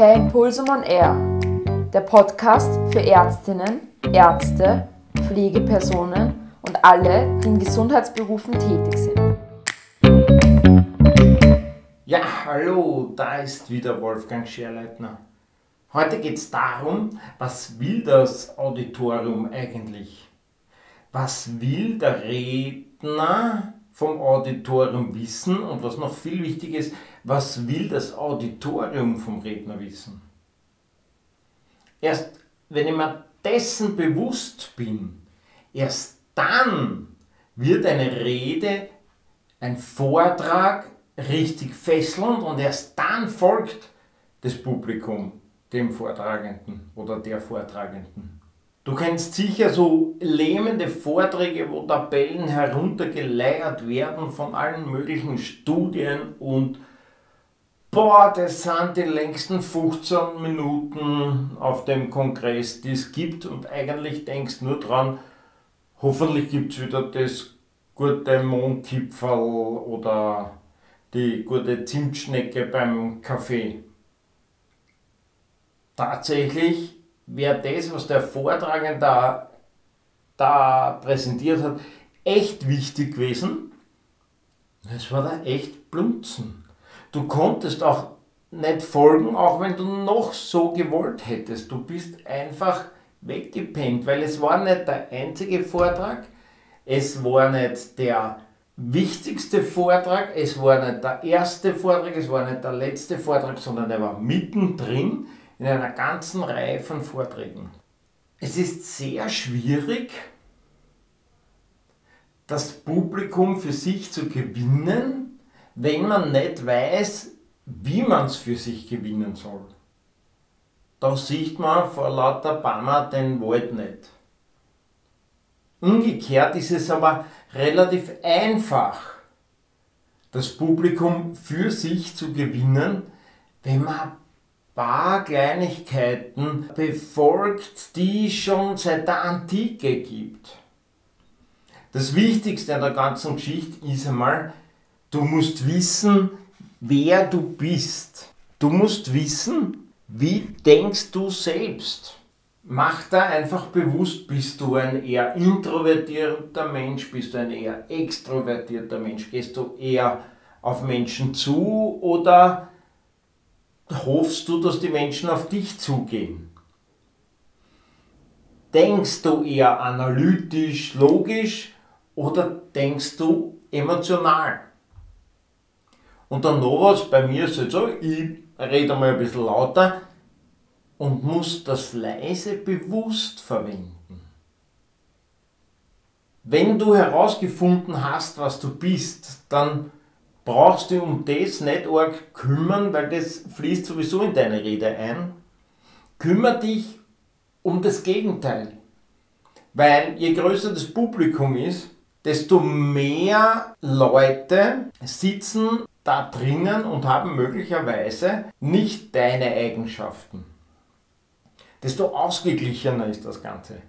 Per Impulsum on Air, der Podcast für Ärztinnen, Ärzte, Pflegepersonen und alle, die in Gesundheitsberufen tätig sind. Ja, hallo, da ist wieder Wolfgang Scherleitner. Heute geht es darum, was will das Auditorium eigentlich? Was will der Redner vom Auditorium wissen und was noch viel wichtiger ist, was will das Auditorium vom Redner wissen? Erst wenn ich mir dessen bewusst bin, erst dann wird eine Rede, ein Vortrag richtig fesselnd und erst dann folgt das Publikum dem Vortragenden oder der Vortragenden. Du kennst sicher so lähmende Vorträge, wo Tabellen heruntergeleiert werden von allen möglichen Studien und boah, das sind die längsten 15 Minuten auf dem Kongress, die es gibt und eigentlich denkst nur dran, hoffentlich gibt es wieder das gute Mondkipferl oder die gute Zimtschnecke beim Kaffee. Tatsächlich wäre das, was der Vortragende da, da präsentiert hat, echt wichtig gewesen. Es war da echt Blunzen. Du konntest auch nicht folgen, auch wenn du noch so gewollt hättest. Du bist einfach weggepennt, weil es war nicht der einzige Vortrag, es war nicht der wichtigste Vortrag, es war nicht der erste Vortrag, es war nicht der letzte Vortrag, sondern er war mittendrin in einer ganzen Reihe von Vorträgen. Es ist sehr schwierig, das Publikum für sich zu gewinnen, wenn man nicht weiß, wie man es für sich gewinnen soll. Da sieht man vor lauter Bammer den Wald nicht. Umgekehrt ist es aber relativ einfach, das Publikum für sich zu gewinnen, wenn man paar Kleinigkeiten befolgt, die es schon seit der Antike gibt. Das Wichtigste an der ganzen Geschichte ist einmal, du musst wissen, wer du bist. Du musst wissen, wie denkst du selbst. Mach da einfach bewusst, bist du ein eher introvertierter Mensch, bist du ein eher extrovertierter Mensch, gehst du eher auf Menschen zu oder hoffst du, dass die Menschen auf dich zugehen? Denkst du eher analytisch, logisch oder denkst du emotional? Und dann noch was, bei mir ist es so, ich rede mal ein bisschen lauter und muss das leise bewusst verwenden. Wenn du herausgefunden hast, was du bist, dann brauchst du um das nicht arg kümmern, weil das fließt sowieso in deine Rede ein. Kümmer dich um das Gegenteil. Weil je größer das Publikum ist, desto mehr Leute sitzen da drinnen und haben möglicherweise nicht deine Eigenschaften. Desto ausgeglichener ist das Ganze.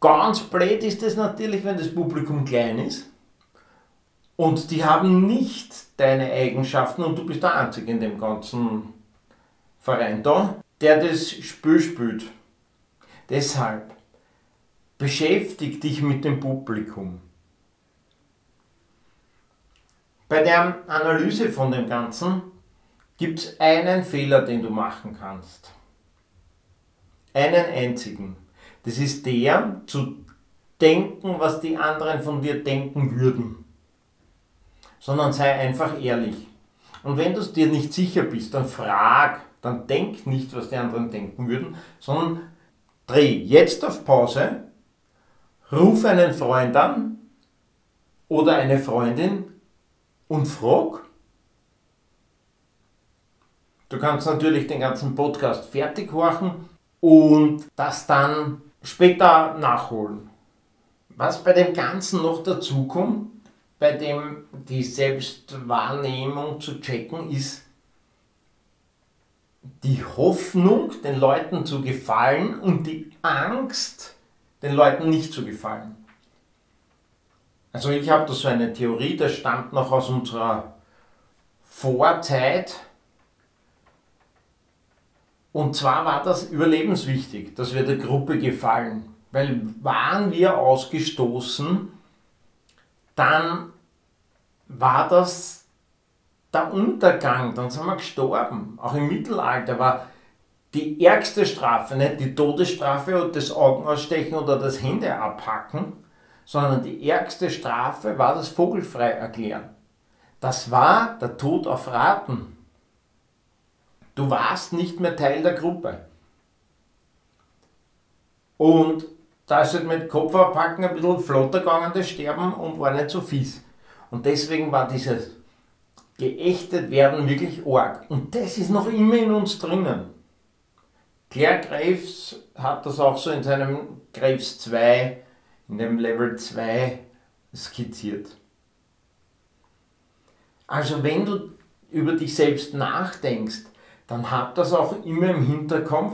Ganz blöd ist es natürlich, wenn das Publikum klein ist und die haben nicht deine Eigenschaften und du bist der Einzige in dem ganzen Verein da, der das Spiel spielt. Deshalb beschäftige dich mit dem Publikum. Bei der Analyse von dem Ganzen gibt es einen Fehler, den du machen kannst. Einen einzigen. Das ist der, zu denken, was die anderen von dir denken würden sondern sei einfach ehrlich. Und wenn du es dir nicht sicher bist, dann frag, dann denk nicht, was die anderen denken würden, sondern dreh jetzt auf Pause, ruf einen Freund an oder eine Freundin und frag. Du kannst natürlich den ganzen Podcast fertig machen und das dann später nachholen. Was bei dem Ganzen noch dazu kommt, bei dem die Selbstwahrnehmung zu checken ist, die Hoffnung, den Leuten zu gefallen und die Angst, den Leuten nicht zu gefallen. Also ich habe da so eine Theorie, das stammt noch aus unserer Vorzeit. Und zwar war das überlebenswichtig, dass wir der Gruppe gefallen. Weil waren wir ausgestoßen, dann war das der Untergang, dann sind wir gestorben. Auch im Mittelalter war die ärgste Strafe, nicht die Todesstrafe oder das Augenausstechen oder das Hände abhacken, sondern die ärgste Strafe war das Vogelfrei erklären. Das war der Tod auf Raten. Du warst nicht mehr Teil der Gruppe. Und da ist halt mit Kopf aufpacken ein bisschen flotter gegangen, das Sterben, und war nicht so fies. Und deswegen war dieses geächtet werden wirklich arg. Und das ist noch immer in uns drinnen. Claire Graves hat das auch so in seinem Graves 2, in dem Level 2 skizziert. Also wenn du über dich selbst nachdenkst, dann hab das auch immer im Hinterkopf,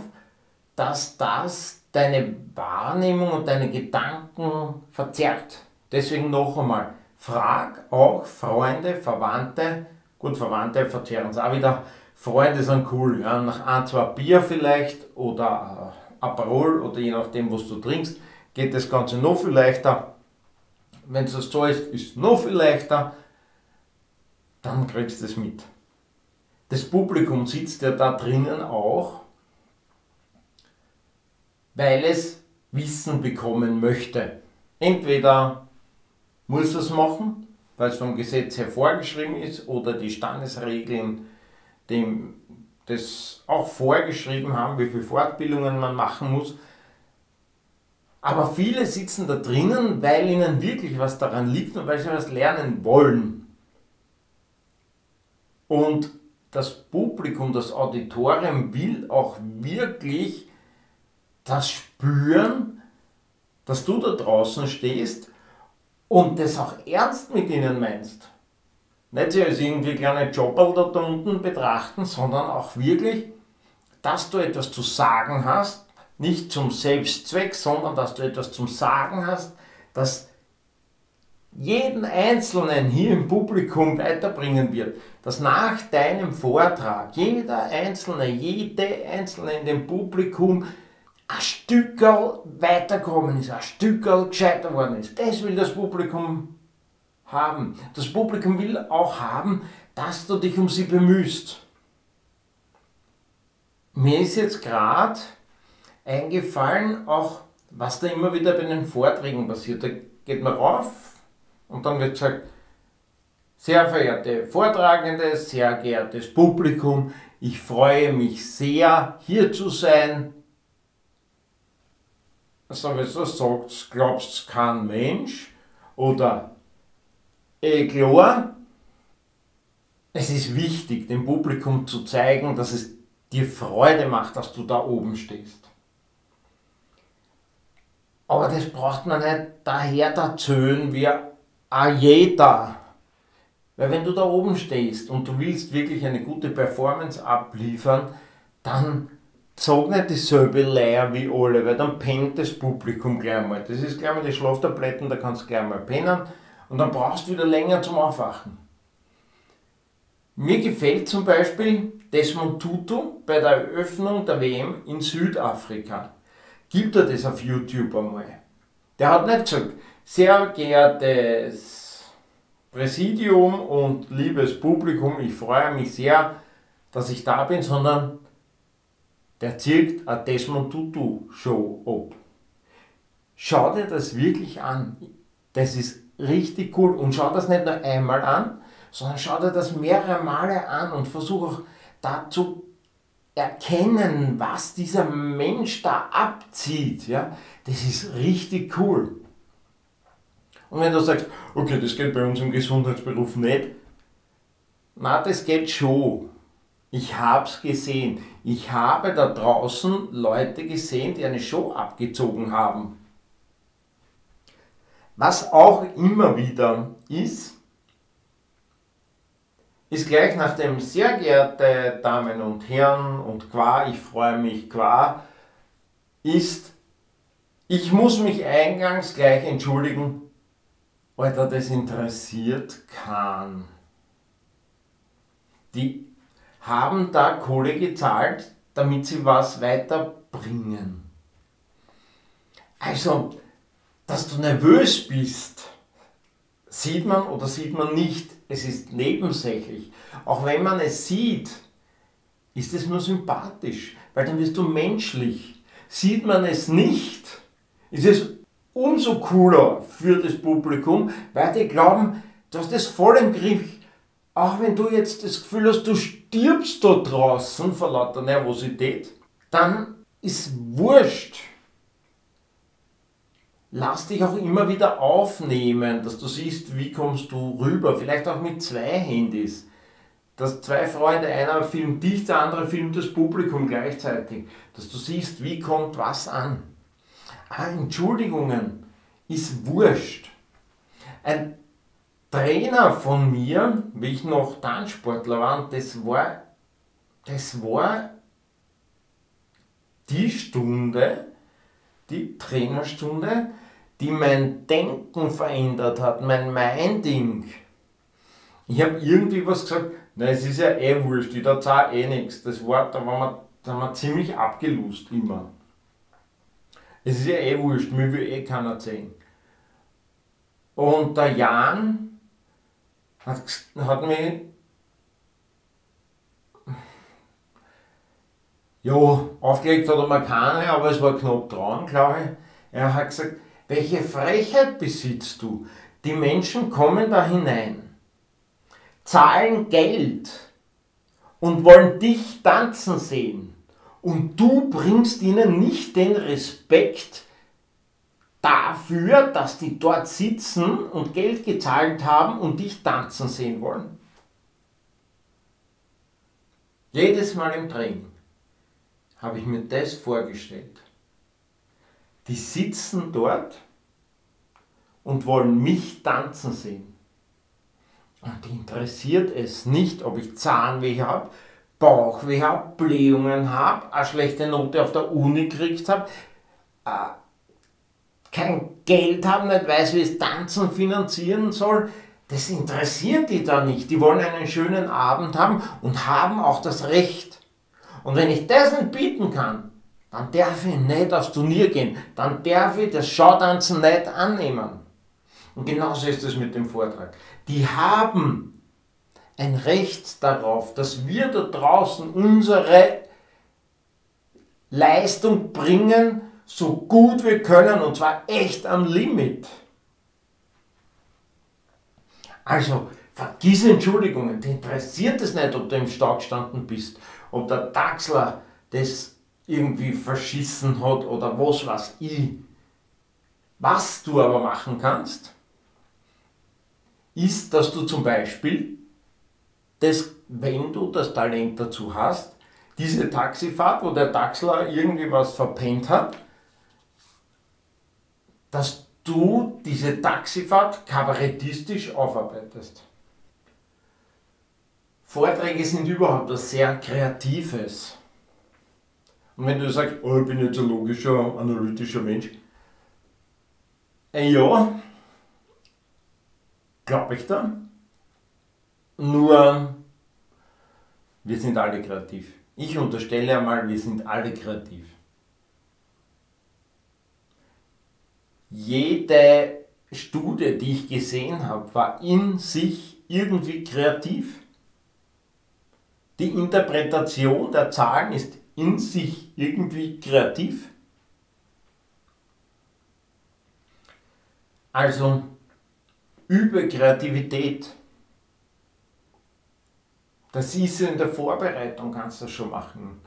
dass das deine Wahrnehmung und deine Gedanken verzerrt. Deswegen noch einmal, frag auch Freunde, Verwandte, gut, Verwandte verzerren es auch wieder, Freunde sind cool, ja, nach ein, zwei Bier vielleicht oder äh, Aperol oder je nachdem, was du trinkst, geht das Ganze noch viel leichter. Wenn es das ist, ist es noch viel leichter, dann kriegst du es mit. Das Publikum sitzt ja da drinnen auch, weil es Wissen bekommen möchte. Entweder muss es machen, weil es vom Gesetz her vorgeschrieben ist, oder die Standesregeln dem das auch vorgeschrieben haben, wie viele Fortbildungen man machen muss. Aber viele sitzen da drinnen, weil ihnen wirklich was daran liegt und weil sie was lernen wollen. Und das Publikum, das Auditorium will auch wirklich das spüren, dass du da draußen stehst und das auch ernst mit ihnen meinst nicht sie als irgendwie kleine Jobber da unten betrachten, sondern auch wirklich, dass du etwas zu sagen hast, nicht zum Selbstzweck, sondern dass du etwas zum Sagen hast, das jeden Einzelnen hier im Publikum weiterbringen wird, dass nach deinem Vortrag jeder Einzelne, jede Einzelne in dem Publikum ein Stückerl weitergekommen ist, ein Stückerl gescheiter worden ist. Das will das Publikum haben. Das Publikum will auch haben, dass du dich um sie bemühst. Mir ist jetzt gerade eingefallen, auch was da immer wieder bei den Vorträgen passiert. Da geht man rauf und dann wird gesagt, sehr verehrte Vortragende, sehr geehrtes Publikum, ich freue mich sehr, hier zu sein. Also, wenn du sagst, glaubst kein Mensch oder äh, klar, es ist wichtig, dem Publikum zu zeigen, dass es dir Freude macht, dass du da oben stehst. Aber das braucht man nicht daher erzählen wie a jeder. Weil wenn du da oben stehst und du willst wirklich eine gute Performance abliefern, dann sag nicht dieselbe Leier wie alle, weil dann pennt das Publikum gleich mal. Das ist gleich mal die Schlaftabletten, da kannst du gleich mal pennen und dann brauchst du wieder länger zum Aufwachen. Mir gefällt zum Beispiel Desmond Tutu bei der Eröffnung der WM in Südafrika. Gibt er das auf YouTube einmal? Der hat nicht gesagt, sehr geehrtes Präsidium und liebes Publikum, ich freue mich sehr, dass ich da bin, sondern der zirkt eine Desmond Tutu Show ab. Schau dir das wirklich an. Das ist richtig cool. Und schau das nicht nur einmal an, sondern schau dir das mehrere Male an und versuch auch da zu erkennen, was dieser Mensch da abzieht. Ja? Das ist richtig cool. Und wenn du sagst, okay, das geht bei uns im Gesundheitsberuf nicht, na, das geht schon. Ich habe es gesehen. Ich habe da draußen Leute gesehen, die eine Show abgezogen haben. Was auch immer wieder ist, ist gleich nach dem sehr geehrte Damen und Herren und qua, ich freue mich qua, ist, ich muss mich eingangs gleich entschuldigen, Alter, das interessiert keinen. Die haben da Kohle gezahlt, damit sie was weiterbringen. Also, dass du nervös bist, sieht man oder sieht man nicht. Es ist nebensächlich. Auch wenn man es sieht, ist es nur sympathisch, weil dann wirst du menschlich. Sieht man es nicht, ist es umso cooler für das Publikum, weil die glauben, du hast das voll im Griff. Auch wenn du jetzt das Gefühl hast, du stirbst da draußen vor lauter Nervosität, dann ist wurscht. Lass dich auch immer wieder aufnehmen, dass du siehst, wie kommst du rüber. Vielleicht auch mit zwei Handys. Dass zwei Freunde, einer filmt dich, der andere filmt das Publikum gleichzeitig. Dass du siehst, wie kommt was an. Ah, Entschuldigungen ist wurscht. Ein Trainer von mir, wie ich noch Tanzsportler war, das war, das war die Stunde, die Trainerstunde, die mein Denken verändert hat, mein Minding. Ich habe irgendwie was gesagt, na es ist ja eh wurscht, ich da zahle eh nichts. Das war, da waren wir, da haben wir ziemlich abgelust immer. Es ist ja eh wurscht, mir will eh keiner sehen. Und der Jan hat, hat mich ja, aufgelegt hat er mir keine, aber es war knapp dran, glaube ich. Er hat gesagt, welche Frechheit besitzt du? Die Menschen kommen da hinein, zahlen Geld und wollen dich tanzen sehen und du bringst ihnen nicht den Respekt dafür, dass die dort sitzen und Geld gezahlt haben und dich tanzen sehen wollen. Jedes Mal im Training habe ich mir das vorgestellt. Die sitzen dort und wollen mich tanzen sehen. Und interessiert es nicht, ob ich Zahnweh habe, Bauchweh habe, Blähungen habe, eine schlechte Note auf der Uni gekriegt habe, äh, kein Geld habe, nicht weiß, wie es Tanzen finanzieren soll. Das interessiert die da nicht. Die wollen einen schönen Abend haben und haben auch das Recht. Und wenn ich das nicht bieten kann, dann darf ich nicht aufs Turnier gehen. Dann darf ich das Schautanzen nicht annehmen. Und genauso ist es mit dem Vortrag. Die haben ein Recht darauf, dass wir da draußen unsere Leistung bringen, so gut wir können, und zwar echt am Limit. Also, vergiss Entschuldigungen, dir interessiert es nicht, ob du im Stau gestanden bist, ob der Taxler das irgendwie verschissen hat oder was weiß ich. Was du aber machen kannst, ist, dass du zum Beispiel dass wenn du das Talent dazu hast, diese Taxifahrt, wo der Taxler irgendwie was verpennt hat, dass du diese Taxifahrt kabarettistisch aufarbeitest. Vorträge sind überhaupt was sehr Kreatives. Und wenn du sagst, oh, ich bin jetzt ein logischer, analytischer Mensch, äh, ja, glaube ich da. Nur, wir sind alle kreativ. Ich unterstelle einmal, wir sind alle kreativ. Jede Studie, die ich gesehen habe, war in sich irgendwie kreativ. Die Interpretation der Zahlen ist in sich irgendwie kreativ. Also übe Kreativität. Das ist in der Vorbereitung, kannst du das schon machen.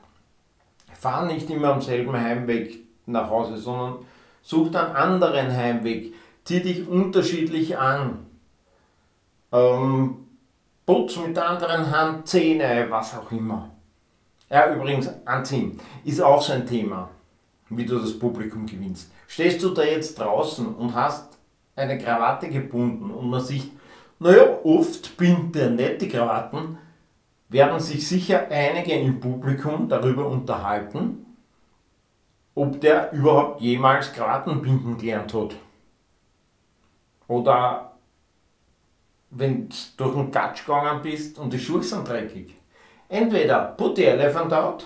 Fahr nicht immer am selben Heimweg nach Hause, sondern such dann anderen Heimweg. Zieh dich unterschiedlich an. Ähm, putz mit der anderen Hand Zähne, was auch immer. Ja, übrigens, anziehen ist auch so ein Thema, wie du das Publikum gewinnst. Stehst du da jetzt draußen und hast eine Krawatte gebunden und man sieht, naja, oft bindet der die Krawatten, werden sich sicher einige im Publikum darüber unterhalten, ob der überhaupt jemals Krawatten gelernt hat. Oder wenn du durch den Gatsch gegangen bist und die Schuhe sind dreckig. Entweder put the elephant out,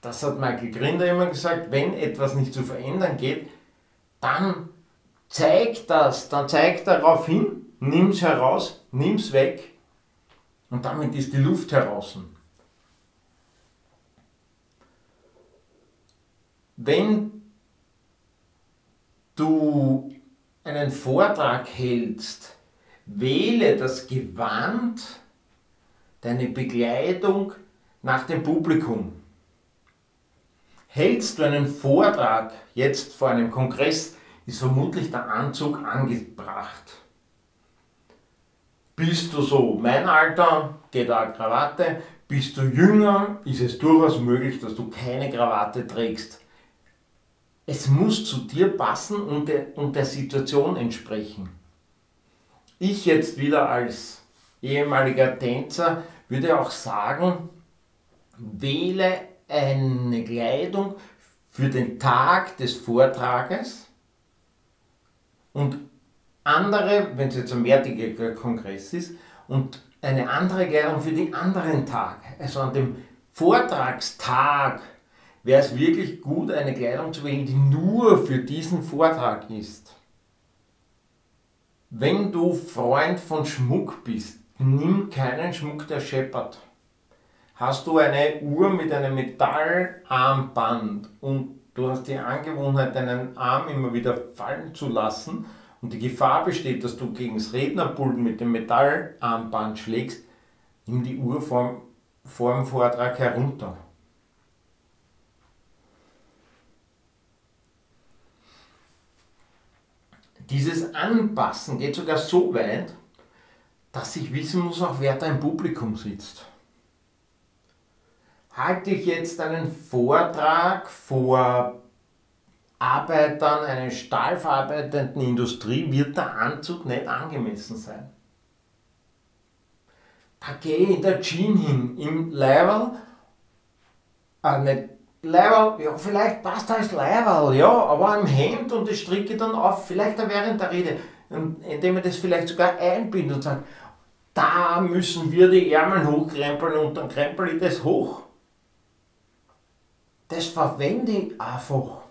das hat Michael Grinder immer gesagt, wenn etwas nicht zu verändern geht, dann zeig das, dann zeig darauf hin, nimm es heraus, nimm es weg und damit ist die Luft heraus. Wenn du einen Vortrag hältst, wähle das Gewand, deine Begleitung nach dem Publikum. Hältst du einen Vortrag jetzt vor einem Kongress, ist vermutlich der Anzug angebracht. Bist du so mein Alter, geht auch Krawatte. Bist du jünger, ist es durchaus möglich, dass du keine Krawatte trägst. Es muss zu dir passen und der, und der Situation entsprechen. Ich jetzt wieder als ehemaliger Tänzer würde auch sagen, wähle eine Kleidung für den Tag des Vortrages und andere, wenn es jetzt ein mehrtägiger Kongress ist, und eine andere Kleidung für den anderen Tag. Also an dem Vortragstag wäre es wirklich gut, eine Kleidung zu wählen, die nur für diesen Vortrag ist. Wenn du Freund von Schmuck bist, nimm keinen Schmuck, der scheppert. Hast du eine Uhr mit einem Metallarmband und du hast die Angewohnheit, deinen Arm immer wieder fallen zu lassen und die Gefahr besteht, dass du gegen das Rednerpult mit dem Metallarmband schlägst, nimm die Uhr vor, vor dem Vortrag herunter. Dieses Anpassen geht sogar so weit, dass ich wissen muss, auch wer da im Publikum sitzt. Halte ich jetzt einen Vortrag vor Arbeitern einer stahlverarbeitenden Industrie, wird der Anzug nicht angemessen sein. Da gehe ich in der Jeans hin, im Level, äh, nicht Leiberl, ja, vielleicht passt als Leiberl, ja, aber im Hemd und das stricke ich dann auf, vielleicht während der Rede, indem ich das vielleicht sogar einbinde und sage, da müssen wir die Ärmel hochkrempeln und dann krempel ich das hoch. Das verwende ich einfach.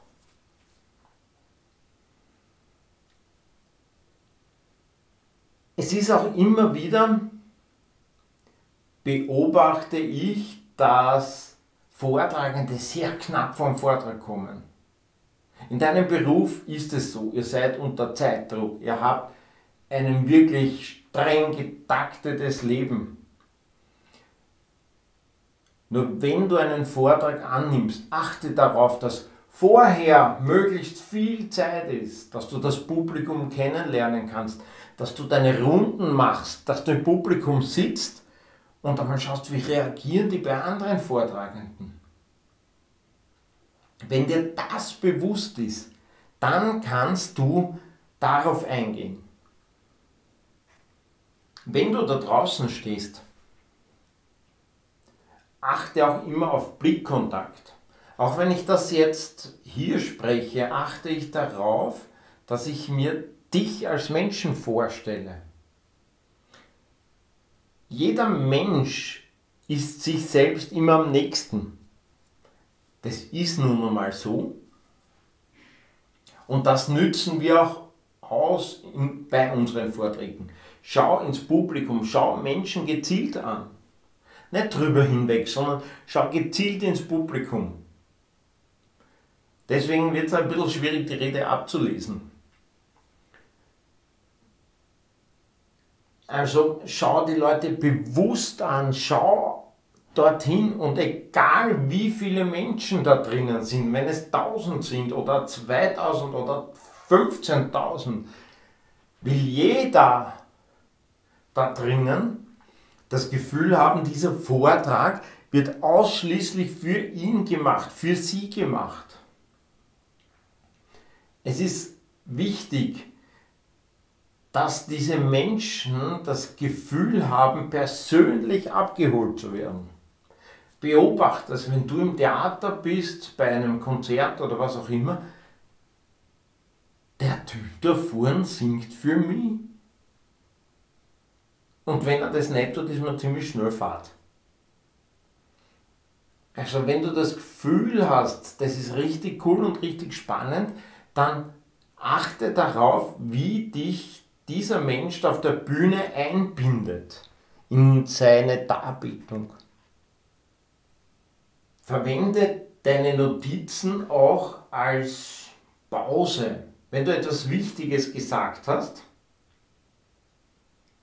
Es ist auch immer wieder, beobachte ich, dass Vortragende sehr knapp vom Vortrag kommen. In deinem Beruf ist es so, ihr seid unter Zeitdruck, ihr habt ein wirklich streng getaktetes Leben. Nur wenn du einen Vortrag annimmst, achte darauf, dass vorher möglichst viel Zeit ist, dass du das Publikum kennenlernen kannst, dass du deine Runden machst, dass du im Publikum sitzt und einmal schaust, wie reagieren die bei anderen Vortragenden. Wenn dir das bewusst ist, dann kannst du darauf eingehen. Wenn du da draußen stehst, achte auch immer auf Blickkontakt. Auch wenn ich das jetzt hier spreche, achte ich darauf, dass ich mir dich als Menschen vorstelle. Jeder Mensch ist sich selbst immer am nächsten. Das ist nun einmal so. Und das nützen wir auch aus in, bei unseren Vorträgen. Schau ins Publikum, schau Menschen gezielt an. Nicht drüber hinweg, sondern schau gezielt ins Publikum. Deswegen wird es ein bisschen schwierig, die Rede abzulesen. Also schau die Leute bewusst an, schau dorthin und egal wie viele Menschen da drinnen sind, wenn es 1000 sind oder 2000 oder 15.000, will jeder da drinnen das Gefühl haben, dieser Vortrag wird ausschließlich für ihn gemacht, für sie gemacht. Es ist wichtig, dass diese Menschen das Gefühl haben, persönlich abgeholt zu werden. Beobachte es, wenn du im Theater bist, bei einem Konzert oder was auch immer, der Typ da vorne singt für mich. Und wenn er das nicht tut, ist man ziemlich schnell fad. Also wenn du das Gefühl hast, das ist richtig cool und richtig spannend, dann achte darauf, wie dich dieser Mensch auf der Bühne einbindet in seine Darbietung. Verwende deine Notizen auch als Pause. Wenn du etwas Wichtiges gesagt hast,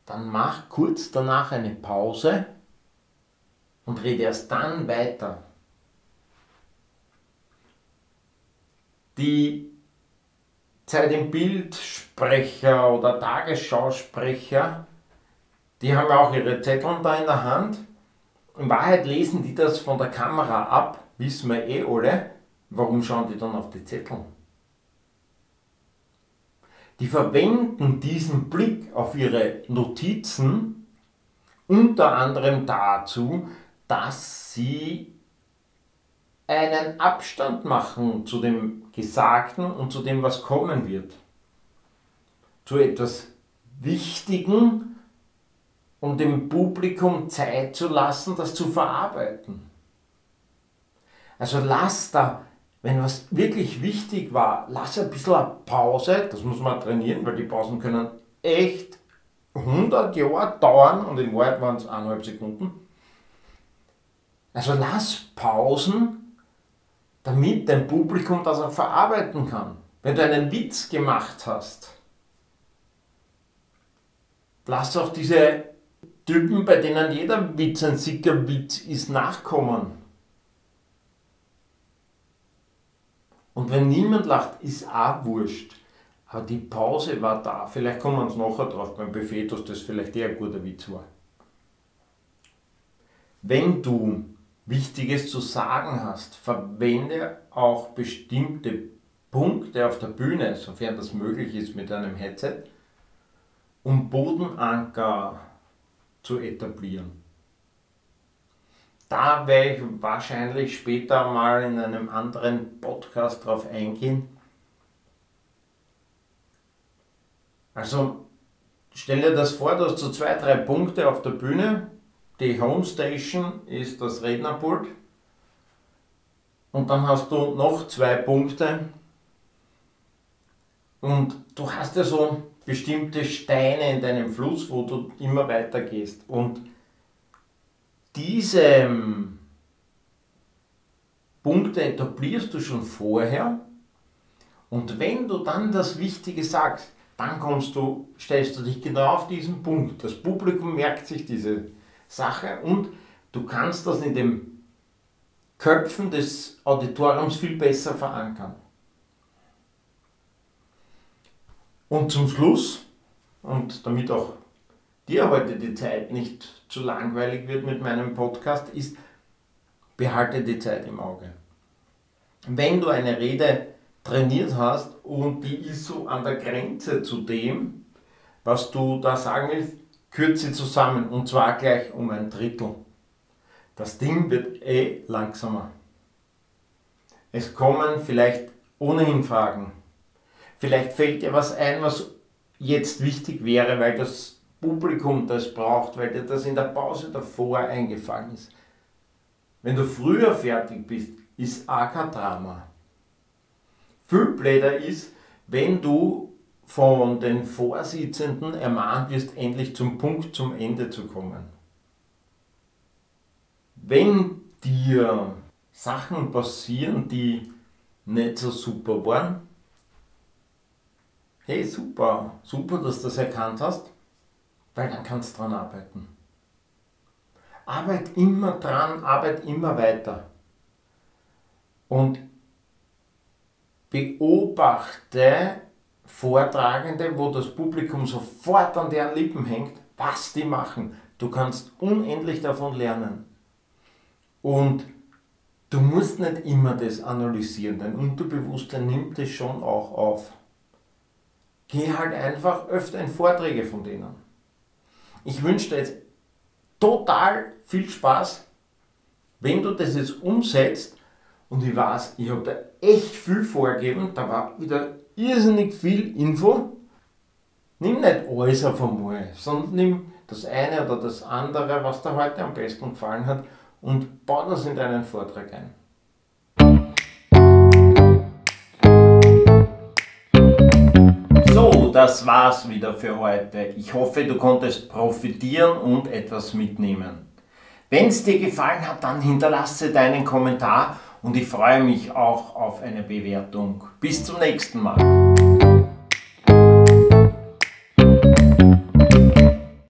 dann mach kurz danach eine Pause und rede erst dann weiter. Die Zeit im Bildsprecher oder Tagesschausprecher, die haben auch ihre Zettel da in der Hand. In Wahrheit lesen die das von der Kamera ab, wissen wir eh alle. Warum schauen die dann auf die Zettel? Die verwenden diesen Blick auf ihre Notizen unter anderem dazu, dass sie einen Abstand machen zu dem Gesagten und zu dem, was kommen wird. Zu etwas Wichtigen, um dem Publikum Zeit zu lassen, das zu verarbeiten. Also lass da, wenn was wirklich wichtig war, lass ein bisschen eine Pause, das muss man trainieren, weil die Pausen können echt 100 Jahre dauern und in Wahrheit waren es eineinhalb Sekunden. Also lass Pausen, damit dein Publikum das auch verarbeiten kann. Wenn du einen Witz gemacht hast, lass auch diese Typen, bei denen jeder Witz ein sicker Witz ist, nachkommen. Und wenn niemand lacht, ist auch wurscht. Aber die Pause war da. Vielleicht kommen wir uns nachher drauf beim Buffet, dass das vielleicht eher ein guter Witz war. Wenn du Wichtiges zu sagen hast, verwende auch bestimmte Punkte auf der Bühne, sofern das möglich ist mit einem Headset, um Bodenanker zu etablieren. Da werde ich wahrscheinlich später mal in einem anderen Podcast drauf eingehen. Also stell dir das vor, du hast so zwei, drei Punkte auf der Bühne die Home Station ist das Rednerpult. Und dann hast du noch zwei Punkte. Und du hast ja so bestimmte Steine in deinem Fluss, wo du immer weiter gehst. Und diese ähm, Punkte etablierst du schon vorher. Und wenn du dann das Wichtige sagst, dann kommst du, stellst du dich genau auf diesen Punkt. Das Publikum merkt sich diese Sache und du kannst das in den Köpfen des Auditoriums viel besser verankern. Und zum Schluss, und damit auch dir heute die Zeit nicht zu langweilig wird mit meinem Podcast, ist, behalte die Zeit im Auge. Wenn du eine Rede trainiert hast und die ist so an der Grenze zu dem, was du da sagen willst, kürze zusammen und zwar gleich um ein Drittel. Das Ding wird eh langsamer. Es kommen vielleicht ohnehin Fragen. Vielleicht fällt dir was ein, was jetzt wichtig wäre, weil das Publikum das braucht, weil dir das in der Pause davor eingefallen ist. Wenn du früher fertig bist, ist auch kein Drama. Viel blöder ist, wenn du von den Vorsitzenden ermahnt wirst, endlich zum Punkt, zum Ende zu kommen. Wenn dir Sachen passieren, die nicht so super waren, hey super, super, dass du das erkannt hast, weil dann kannst du dran arbeiten. Arbeit immer dran, arbeit immer weiter. Und beobachte Vortragende, wo das Publikum sofort an deren Lippen hängt, was die machen. Du kannst unendlich davon lernen. Und du musst nicht immer das analysieren, dein Unterbewusstsein nimmt es schon auch auf. Geh halt einfach öfter in Vorträge von denen. Ich wünsche dir jetzt total viel Spaß, wenn du das jetzt umsetzt. Und ich weiß, ich habe da echt viel vorgegeben. Da war wieder irrsinnig viel Info. Nimm nicht alles auf einmal, sondern nimm das eine oder das andere, was dir heute am besten gefallen hat und bau das in deinen Vortrag ein. Das war's wieder für heute. Ich hoffe, du konntest profitieren und etwas mitnehmen. Wenn es dir gefallen hat, dann hinterlasse deinen Kommentar und ich freue mich auch auf eine Bewertung. Bis zum nächsten Mal.